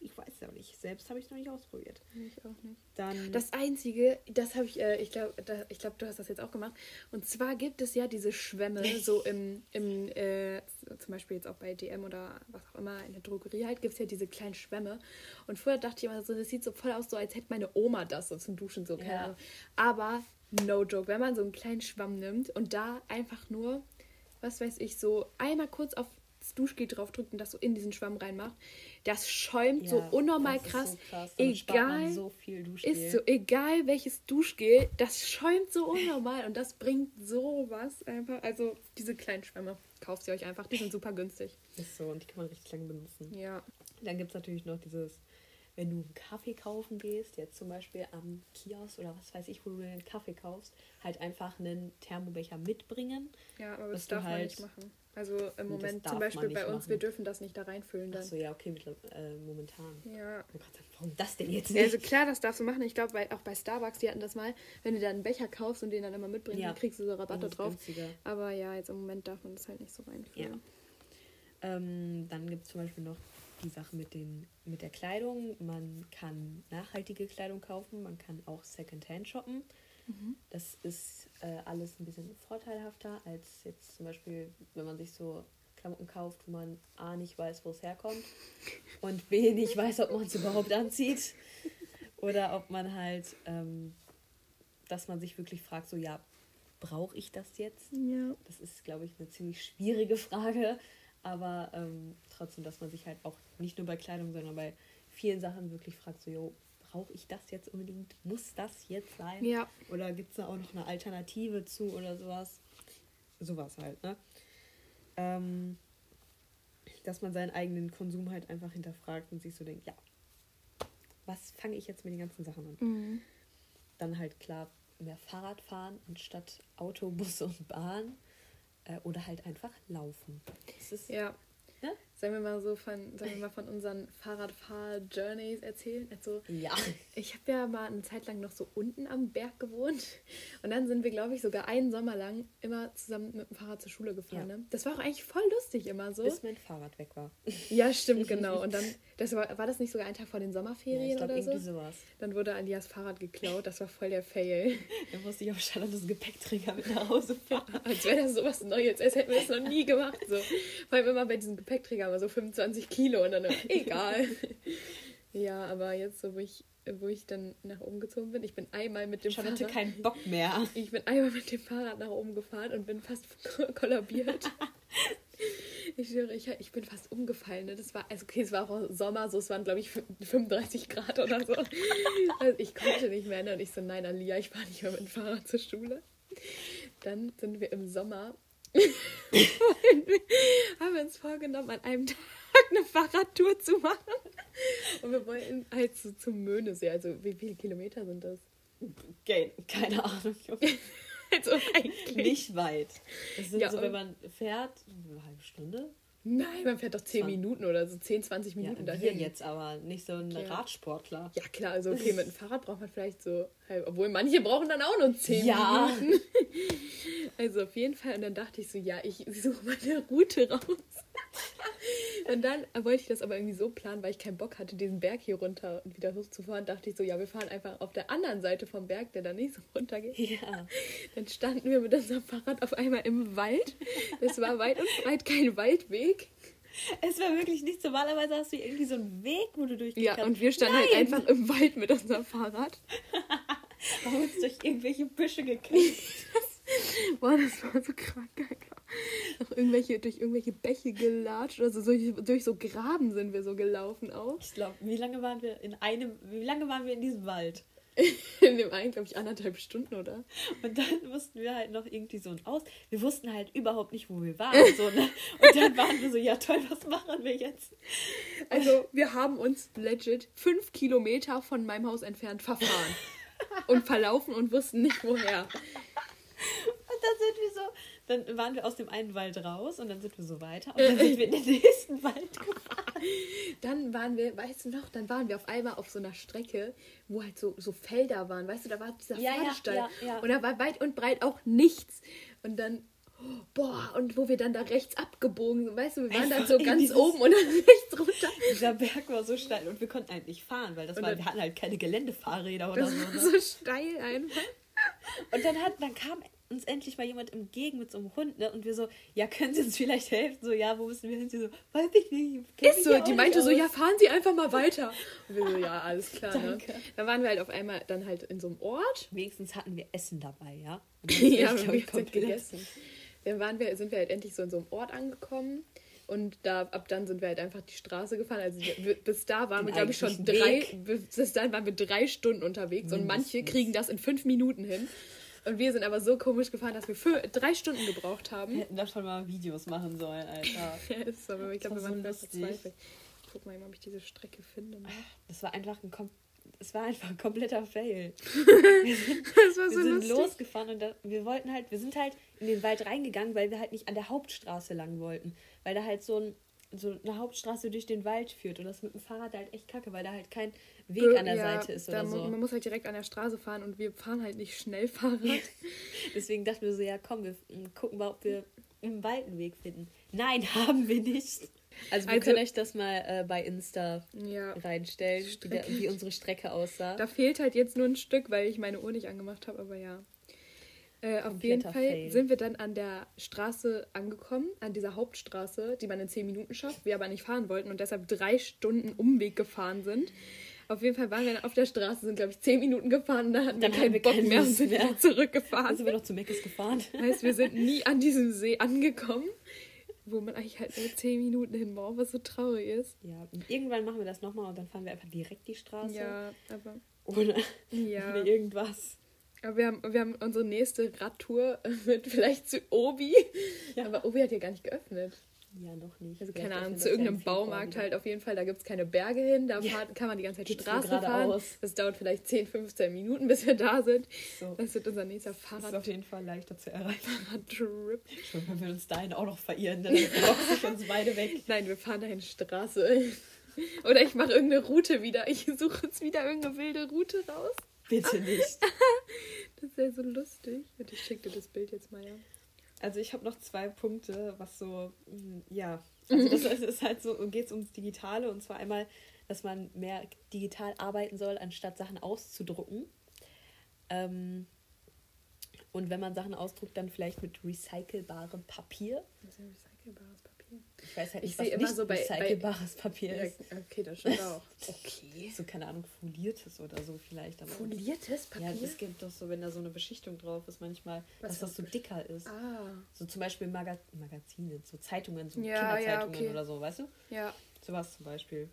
Ich weiß es aber nicht. Selbst habe ich es noch nicht ausprobiert. Ich auch nicht. Dann. Das Einzige, das habe ich, äh, ich glaube, ich glaub, du hast das jetzt auch gemacht. Und zwar gibt es ja diese Schwämme, so im, im äh, zum Beispiel jetzt auch bei DM oder was auch immer, in der Drogerie halt, gibt es ja diese kleinen Schwämme. Und vorher dachte ich immer so, das sieht so voll aus, so als hätte meine Oma das so zum Duschen, so, keine Ja. Ahnung. Aber, no joke, wenn man so einen kleinen Schwamm nimmt und da einfach nur, was weiß ich, so einmal kurz auf das Duschgel draufdrückt und das so in diesen Schwamm reinmacht, das schäumt so Ja, unnormal das ist krass. So krass. Man egal, so ist so, egal welches Duschgel, das schäumt so unnormal und das bringt sowas einfach. Also diese kleinen Schwämme, kauft sie euch einfach, die sind super günstig. Ist so und die kann man richtig lange benutzen. Ja. Dann gibt es natürlich noch dieses, wenn du einen Kaffee kaufen gehst, jetzt zum Beispiel am Kiosk oder was weiß ich, wo du einen Kaffee kaufst, halt einfach einen Thermobecher mitbringen. Ja, aber das darf man halt- nicht machen. Also im Moment zum Beispiel bei uns, wir machen. dürfen das nicht da reinfüllen dann. Achso, ja, okay, mittler- äh, momentan. Ja. Gerade sagen, warum das denn jetzt Ja, nicht? Also klar, das darfst du machen. Ich glaube, auch bei Starbucks, die hatten das mal, wenn du da einen Becher kaufst und den dann immer mitbringst, Ja. dann kriegst du so Rabatte drauf. günstiger. Aber ja, jetzt im Moment darf man das halt nicht so reinfüllen. Ähm, dann gibt es zum Beispiel noch die Sache mit, den, mit der Kleidung. Man kann nachhaltige Kleidung kaufen, man kann auch Secondhand shoppen. Das ist äh, alles ein bisschen vorteilhafter als jetzt zum Beispiel, wenn man sich so Klamotten kauft, wo man A nicht weiß, wo es herkommt (laughs) und B nicht weiß, ob man es überhaupt anzieht. Oder ob man halt, ähm, dass man sich wirklich fragt, so ja, brauche ich das jetzt? Ja. Das ist, glaube ich, eine ziemlich schwierige Frage. Aber ähm, trotzdem, dass man sich halt auch nicht nur bei Kleidung, sondern bei vielen Sachen wirklich fragt, so, jo, brauche ich das jetzt unbedingt? Muss das jetzt sein? Ja. Oder gibt es da auch noch eine Alternative zu oder sowas? Sowas halt, ne? Ähm, dass man seinen eigenen Konsum halt einfach hinterfragt und sich so denkt, ja, was fange ich jetzt mit den ganzen Sachen an? Mhm. dann halt klar mehr Fahrrad fahren anstatt Auto, Bus und Bahn. Äh, oder halt einfach laufen. Das ist, Ja. Ne? Sollen wir mal so von, sollen wir mal von unseren Fahrradfahr-Journeys erzählen? Also, ja. ich habe ja mal eine Zeit lang noch so unten am Berg gewohnt. Und dann sind wir, glaube ich, sogar einen Sommer lang immer zusammen mit dem Fahrrad zur Schule gefahren. Ja. Ne? Das war auch eigentlich voll lustig immer so. Bis mein Fahrrad weg war. Ja, stimmt, genau. Und dann, (laughs) das war, war das nicht sogar ein Tag vor den Ja, Sommerferien ich glaube, oder so? irgendwie sowas. Dann wurde Alias Fahrrad geklaut. Das war voll der Fail. (laughs) Dann musste ich auf Charlottes Gepäckträger mit nach Hause fahren. (laughs) Als wäre das sowas Neues, als hätten wir das noch nie gemacht. So. Vor allem immer bei diesem Gepäckträger immer so 25 Kilo und dann immer, (laughs) egal. Ja, aber jetzt, so wo ich, wo ich dann nach oben gezogen bin, ich bin einmal mit dem Charlotte Fahrrad. keinen Bock mehr. Ich bin einmal mit dem Fahrrad nach oben gefahren und bin fast kollabiert. Ich schwöre, ich, ich bin fast umgefallen. Ne? Das war, also okay, es war auch Sommer, so es waren, glaube ich, 35 Grad oder so. (laughs) Also ich konnte nicht mehr. Ne? Und ich so, nein, Alia, ich fahre nicht mehr mit dem Fahrrad zur Schule. Dann sind wir im Sommer. (laughs) haben wir uns vorgenommen, an einem Tag eine Fahrradtour zu machen. Und wir wollten halt so zum Möhnesee. Also wie viele Kilometer sind das? Keine Ahnung. (laughs) Also eigentlich. Nicht weit. Das sind Ja, so, wenn man fährt, eine halbe Stunde. Nein, man fährt doch 10 Zwan- Minuten oder so, 10, 20 Ja, Minuten wir dahin. jetzt aber nicht so ein Okay. Radsportler. Ja, klar, also okay, mit dem (laughs) Fahrrad braucht man vielleicht so halb, obwohl manche brauchen dann auch nur 10 Ja. Minuten. (laughs) Also auf jeden Fall, und dann dachte ich so, ja, ich suche mal eine Route raus. (laughs) Und dann wollte ich das aber irgendwie so planen, weil ich keinen Bock hatte, diesen Berg hier runter und wieder hochzufahren, dachte ich so, ja, wir fahren einfach auf der anderen Seite vom Berg, der da nicht so runter geht. Ja. (laughs) Dann standen wir mit unserem Fahrrad auf einmal im Wald. Es war weit und breit kein Waldweg. Es war wirklich nicht so. Normalerweise hast du irgendwie so einen Weg, wo du durchgehen Ja, kannst. und wir standen halt Nein! einfach im Wald mit unserem Fahrrad. (laughs) haben uns durch irgendwelche Büsche gekämpft. Boah, das war so krank, Alter. Noch (laughs) irgendwelche, durch irgendwelche Bäche gelatscht. Also durch, durch so Graben sind wir so gelaufen auch. Ich glaube, wie lange waren wir in einem, wie lange waren wir in diesem Wald? (laughs) In dem einen, glaube ich, anderthalb Stunden, oder? Und dann (laughs) mussten wir halt noch irgendwie so ein Aus. Wir wussten halt überhaupt nicht, wo wir waren. So, ne? Und dann waren wir so, ja toll, was machen wir jetzt? Also, wir haben uns legit fünf Kilometer von meinem Haus entfernt verfahren. Und verlaufen und wussten nicht woher. Und dann sind wir so, dann waren wir aus dem einen Wald raus und dann sind wir so weiter. Und dann sind wir in den nächsten (laughs) Wald gefahren. Dann waren wir, weißt du noch, dann waren wir auf einmal auf so einer Strecke, wo halt so, so Felder waren. Weißt du, da war dieser Ja, Pferdestall. ja, ja. Und da war weit und breit auch nichts. Und dann boah, und wo wir dann da rechts abgebogen sind, weißt du, wir waren dann Einfach so in ganz oben und dann (laughs) rechts runter. Dieser Berg war so steil und wir konnten halt nicht fahren, weil das Und war, dann- wir hatten halt keine Geländefahrräder oder Das so. war Ne? so steil einfach. Und dann, hat, dann kam uns endlich mal jemand entgegen mit so einem Hund, ne? Und wir so, ja, können Sie uns vielleicht helfen? So, ja, wo müssen wir hin? Sie so, weiß ich nicht. Ist so, die meinte so, aus. ja, fahren Sie einfach mal weiter. Und wir so, ja, (laughs) alles klar, ne? Dann waren wir halt auf einmal dann halt in so einem Ort. Wenigstens hatten wir Essen dabei, ja? (laughs) Ja, wir haben glaub ich, jetzt komplett- gegessen. Dann waren wir, sind wir halt endlich so in so einem Ort angekommen. Und da, ab dann sind wir halt einfach die Straße gefahren. Also wir, bis da waren Den wir, glaube ich, schon drei, Weg. bis dahin waren wir drei Stunden unterwegs und manche Mindestens. kriegen das in fünf Minuten hin. Und wir sind aber so komisch gefahren, dass wir für drei Stunden gebraucht haben. Wir hätten davon mal Videos machen sollen, Alter. (laughs) Ja, ist aber ich glaube, Das wir war waren so verzweifelt. Ich guck mal, eben, ob ich diese Strecke finde. Ne? Das war einfach ein, kom es war einfach ein kompletter Fail. (laughs) Wir so sind lustig. losgefahren und da, wir wollten halt, wir sind halt in den Wald reingegangen, weil wir halt nicht an der Hauptstraße lang wollten. Weil da halt so, ein, so eine Hauptstraße durch den Wald führt und das mit dem Fahrrad halt echt kacke, weil da halt kein Weg an der Seite ist da oder so. Man muss halt direkt an der Straße fahren und wir fahren halt nicht schnell (laughs) Fahrrad. Deswegen dachten wir so, ja komm, wir gucken mal, ob wir im Wald einen Weg finden. Nein, (laughs) haben wir nicht. Also wir Also- können euch das mal äh, bei Insta ja. reinstellen, wie, der, wie unsere Strecke aussah. Da fehlt halt jetzt nur ein Stück, weil ich meine Uhr nicht angemacht habe, aber ja. Äh, auf jeden Fall Fail. sind wir dann an der Straße angekommen, an dieser Hauptstraße, die man in 10 Minuten schafft, wir aber nicht fahren wollten und deshalb drei Stunden Umweg gefahren sind. Auf jeden Fall waren wir dann auf der Straße, sind glaube ich 10 Minuten gefahren, dann hatten Dann wir keinen wir Bock keine mehr und sind mehr. wieder zurückgefahren. Dann sind wir noch zu Meckes gefahren. (laughs) Heißt, wir sind nie an diesem See angekommen, wo man eigentlich halt nur 10 Minuten hin braucht, was so traurig ist. Ja, und irgendwann machen wir das nochmal und dann fahren wir einfach direkt die Straße. Ja, aber Ohne, ja. (laughs) ohne irgendwas. Aber wir haben, wir haben unsere nächste Radtour (laughs) mit vielleicht zu Obi. Ja. Aber Obi hat ja gar nicht geöffnet. Ja, noch nicht. Also keine Ahnung, zu irgendeinem Baumarkt halt auf jeden Fall. Da gibt es keine Berge hin. Da Ja. kann man die ganze Zeit Geht's nur Straße fahren. geradeaus. Das dauert vielleicht 10, 15 Minuten, bis wir da sind. So. Das wird unser nächster Das ist auf Fahrradtrip. jeden Fall leichter zu erreichen. Trip. Schon, wenn wir uns dahin auch noch verirren, dann (laughs) boxen sich uns beide weg. Nein, wir fahren dahin Straße. (laughs) Oder ich mache irgendeine Route wieder. Ich suche uns wieder irgendeine wilde Route raus. Bitte nicht. (laughs) Das wäre so lustig. Und ich schicke dir das Bild jetzt mal, ja. Also ich habe noch zwei Punkte, was so, mm, ja, also das ist- halt so, geht es ums Digitale und zwar einmal, dass man mehr digital arbeiten soll, anstatt Sachen auszudrucken. Ähm, und wenn man Sachen ausdruckt, dann vielleicht mit recycelbarem Papier. Das ist ja recycelbares Papier. Ich weiß halt Ich nicht, was immer nicht so bei- bei- recycelbares Papier Ja, ist. okay, das stimmt auch. (laughs) Okay. So, keine Ahnung, foliertes oder so vielleicht. Aber Foliertes Papier? Ja, es gibt doch so, wenn da so eine Beschichtung drauf ist, manchmal, Was dass das so dicker ist. ah, So zum Beispiel Maga Magazine, so Zeitungen, so Ja, Kinderzeitungen ja, okay. oder so, weißt du? ja. Sowas zum Beispiel.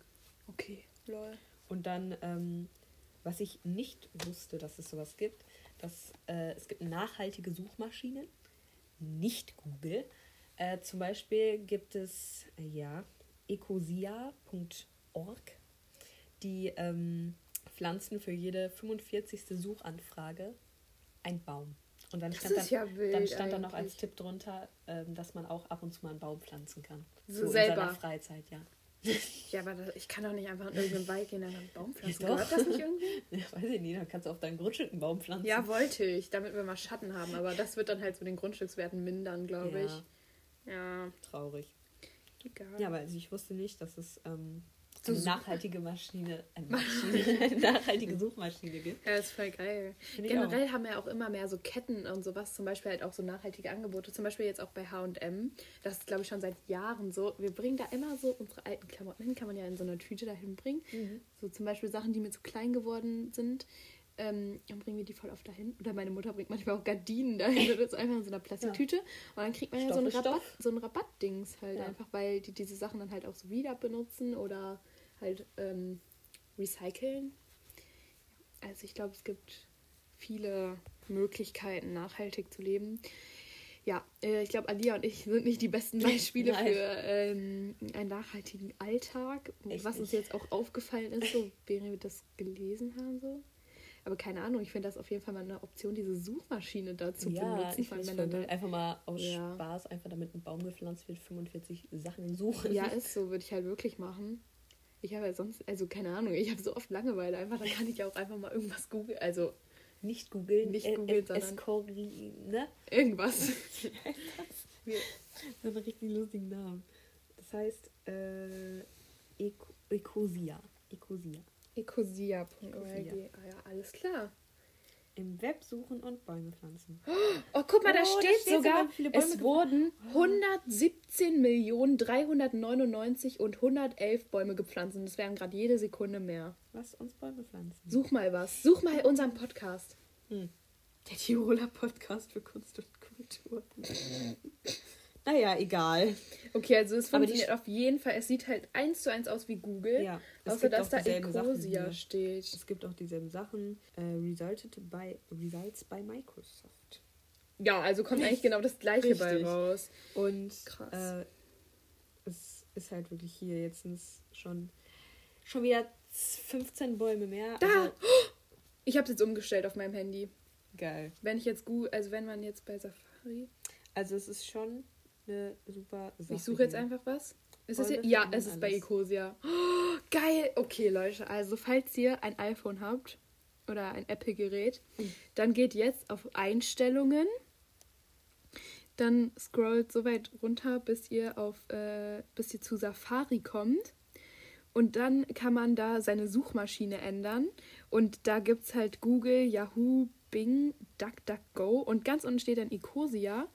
Okay, lol. Und dann, ähm, was ich nicht wusste, dass es sowas gibt, dass äh, es gibt nachhaltige Suchmaschinen, nicht Google. Äh, zum Beispiel gibt es, äh, ja, ecosia.org, die ähm, pflanzen für jede 45. Suchanfrage einen Baum. Und dann Das stand, dann, ja wild dann stand da noch als. Tipp drunter, ähm, dass man auch ab und zu mal einen Baum pflanzen kann. So in selber? seiner Freizeit, ja. (laughs) Ja, aber das, ich kann doch nicht einfach in irgendeinen Wald gehen und einen Baum pflanzen. Ja. Gehört das nicht irgendwie? (laughs) Ja, weiß ich nicht, dann kannst du auf deinem Grundstück einen Baum pflanzen. Ja, wollte ich, damit wir mal Schatten haben. Aber das wird dann halt so den Grundstückswerten mindern, glaube Ja. ich. Ja, Traurig. egal. Ja, aber also ich wusste nicht, dass es ähm, So eine nachhaltige Maschine, eine, Maschine, (laughs) eine nachhaltige Suchmaschine gibt. Ja, ist voll geil. Finde ich Generell haben wir auch immer mehr so Ketten und sowas, zum Beispiel halt auch so nachhaltige Angebote. Zum Beispiel jetzt auch bei HM. Das ist, glaube ich, schon seit Jahren so. Wir bringen da immer so unsere alten Klamotten hin, kann man ja in so einer Tüte dahin bringen. Mhm. So zum Beispiel Sachen, die mir zu klein geworden sind. Ähm, dann bringen wir die voll oft dahin. Oder meine Mutter bringt manchmal auch Gardinen dahin. Das ist einfach in so einer Plastiktüte. Und dann kriegt man ja so Stoff ein ist Rabatt, Stoff. so ein Rabattdings halt Ja. einfach, weil die diese Sachen dann halt auch so wieder benutzen oder halt ähm, recyceln. Also ich glaube, es gibt viele Möglichkeiten, nachhaltig zu leben. Ja, äh, ich glaube, Alia und ich sind nicht die besten Beispiele Nein. für ähm, einen nachhaltigen Alltag. Echt was uns jetzt auch aufgefallen ist, so während wir das gelesen haben. so. Aber keine Ahnung, ich finde das auf jeden Fall mal eine Option, diese Suchmaschine dazu ja, benutzen. ich finde wenn dann voll Einfach mal aus Ja. Spaß, einfach damit ein Baum gepflanzt wird, 45 Sachen suchen. da, ja, ist so, würde ich halt wirklich machen. Ich habe ja sonst, also keine Ahnung, ich habe so oft Langeweile einfach, dann kann ich ja auch einfach mal irgendwas googeln. Also nicht googeln. Nicht Ä- googeln, Ä- sondern- Escori, ne? Irgendwas. (laughs) so einen richtig lustigen Namen. Das heißt, äh, Eco- Ecosia. Ecosia. Ecosia.org. Ecosia. Ah ja, alles klar. Im Web suchen und Bäume pflanzen. Oh, guck mal, da Oh, steht sogar, es wurden 117.399 und 111 Bäume gepflanzt. Und es wären gerade jede Sekunde mehr. Lass uns Bäume pflanzen. Such mal was. Such mal unseren Podcast. Hm. Der Tiroler Podcast für Kunst und Kultur. (laughs) naja, egal. Okay, also es funktioniert auf jeden Fall. Es sieht halt eins zu eins aus wie Google. Ja, außer dass da Sachen Ecosia hier. steht. Es gibt auch dieselben Sachen. Äh, resulted by, results by Microsoft. Ja, also kommt eigentlich genau das gleiche bei Richtig. raus. Und Krass. Äh, es ist halt wirklich hier jetzt schon, schon wieder 15 Bäume mehr. Da! Also, Ich habe es jetzt umgestellt auf meinem Handy. geil. Wenn ich jetzt Google, also wenn man jetzt bei Safari. Also es ist schon eine super Sache. Ich suche jetzt hier. einfach was. Ist es hier? Ja, es ist bei alles. Ecosia. Oh, geil. Okay, Leute. Also, falls ihr ein iPhone habt oder ein Apple-Gerät, Hm. dann geht jetzt auf Einstellungen. Dann scrollt so weit runter, bis ihr auf äh, bis ihr zu Safari kommt. Und dann kann man da seine Suchmaschine ändern. Und da gibt es halt Google, Yahoo, Bing, DuckDuckGo. Und ganz unten steht dann Ecosia.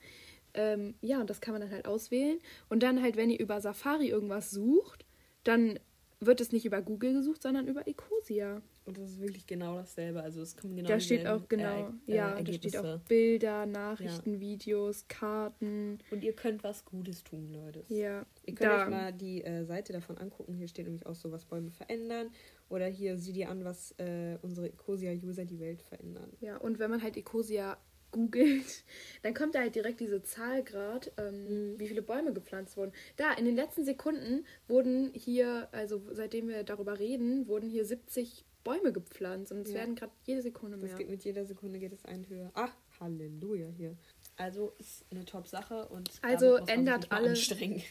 Ähm, ja, und das kann man dann halt auswählen. Und dann halt, wenn ihr über Safari irgendwas sucht, dann wird es nicht über Google gesucht, sondern über Ecosia. Und das ist wirklich genau dasselbe. Also es kommen genau da steht auch genau, äh, äh, ja, da steht auch. Bilder, Nachrichten, Videos, Karten. Und ihr könnt was Gutes tun, Leute. Ja, Ihr könnt da, euch mal die äh, Seite davon angucken. Hier steht nämlich auch so, was Bäume verändern. Oder hier sieh dir an, was äh, unsere Ecosia-User die Welt verändern. ja, und wenn man halt Ecosia googelt, (laughs) dann kommt da halt direkt diese Zahl gerade, ähm, Mhm. wie viele Bäume gepflanzt wurden. Da, in den letzten Sekunden wurden hier, also seitdem wir darüber reden, wurden hier 70 Bäume gepflanzt und es Ja. werden gerade jede Sekunde Das mehr. geht mit jeder Sekunde geht es ein höher. Ach, Halleluja hier. Also ist eine Top-Sache und Also ändert alle,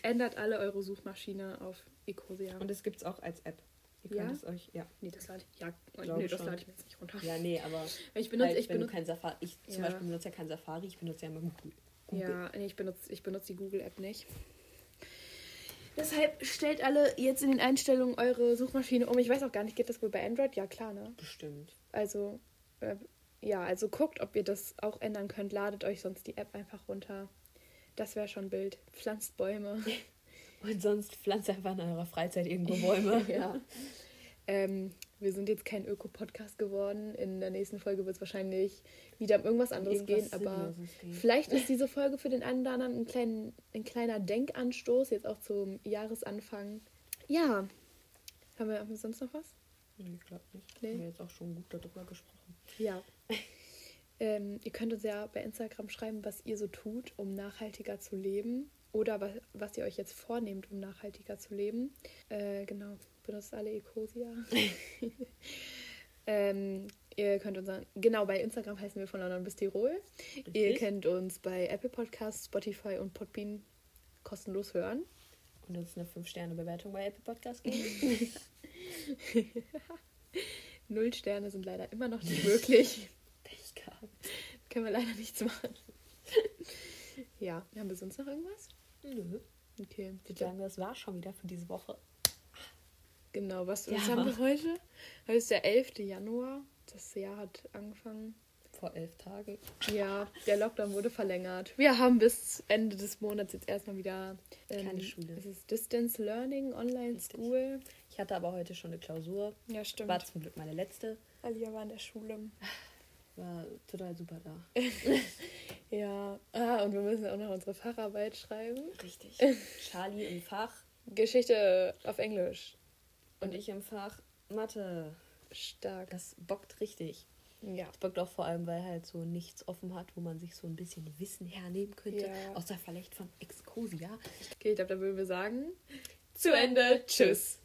ändert alle eure Suchmaschine auf Ecosia. Und es gibt es auch als App. Ihr Ja? könnt es euch, ja. nee, das lade ich, ja, nee, das lade ich mir jetzt nicht runter. Ja, nee, aber (laughs) Ich benutze, halt, ich wenn du benutze, kein Safari, ich zum Ja. Beispiel benutze ja kein Safari, ich benutze ja immer Google. Google. ja, nee, ich benutze, ich benutze die Google-App nicht. Deshalb stellt alle jetzt in den Einstellungen eure Suchmaschine um. Ich weiß auch gar nicht, geht das wohl bei Android? Ja, klar, ne? Bestimmt. Also, äh, ja, also guckt, ob ihr das auch ändern könnt. Ladet euch sonst die App einfach runter. Das wäre schon Bild. Pflanzt Bäume. (laughs) Und sonst pflanzt einfach in eurer Freizeit irgendwo Bäume. (laughs) ja. Ähm, wir sind jetzt kein Öko-Podcast geworden. In der nächsten Folge wird es wahrscheinlich wieder um irgendwas anderes Irgendwas gehen. Aber gehen. vielleicht ist (laughs) diese Folge für den einen oder anderen ein, klein, ein kleiner Denkanstoß, jetzt auch zum Jahresanfang. Ja. Haben wir, haben wir sonst noch was? Nee, ich glaube nicht. Nee. Haben wir jetzt auch schon gut darüber gesprochen. Ja. (laughs) ähm, ihr könnt uns ja bei Instagram schreiben, was ihr so tut, um nachhaltiger zu leben. Oder was, was ihr euch jetzt vornehmt, um nachhaltiger zu leben. Äh, genau, benutzt alle Ecosia. (laughs) ähm, ihr könnt uns, genau, bei Instagram heißen wir von London bis Tirol. Ihr Richtig. könnt uns bei Apple Podcasts, Spotify und Podbean kostenlos hören. Und uns eine 5-Sterne-Bewertung bei Apple Podcast geben. (laughs) Null Sterne sind leider immer noch nicht möglich. (laughs) Pech gehabt. Können wir leider nichts machen. ja, haben wir sonst noch irgendwas? Nö. Okay. Ich würde sagen, das war schon wieder für diese Woche. Genau, was, Ja. was haben wir heute? Heute ist der 11. Januar. Das Jahr hat angefangen. Vor elf Tagen. Ja, der Lockdown wurde verlängert. Wir haben bis Ende des Monats jetzt erstmal wieder Keine Schule. Es ist Distance Learning, Online Richtig. School. Ich hatte aber heute schon eine Klausur. Ja, stimmt. War zum Glück meine letzte. Alia war in der Schule. War total super da. (laughs) Ja. Ah, und wir müssen auch noch unsere Facharbeit schreiben. Richtig. (laughs) Charlie im Fach Geschichte auf Englisch. und ich im Fach Mathe. Stark. Das bockt richtig. Ja. Das bockt auch vor allem, weil halt so nichts offen hat, wo man sich so ein bisschen Wissen hernehmen könnte. Ja. Außer vielleicht von Excosia. Okay, ich glaube, da würden wir sagen. Zu Ende. Tschüss.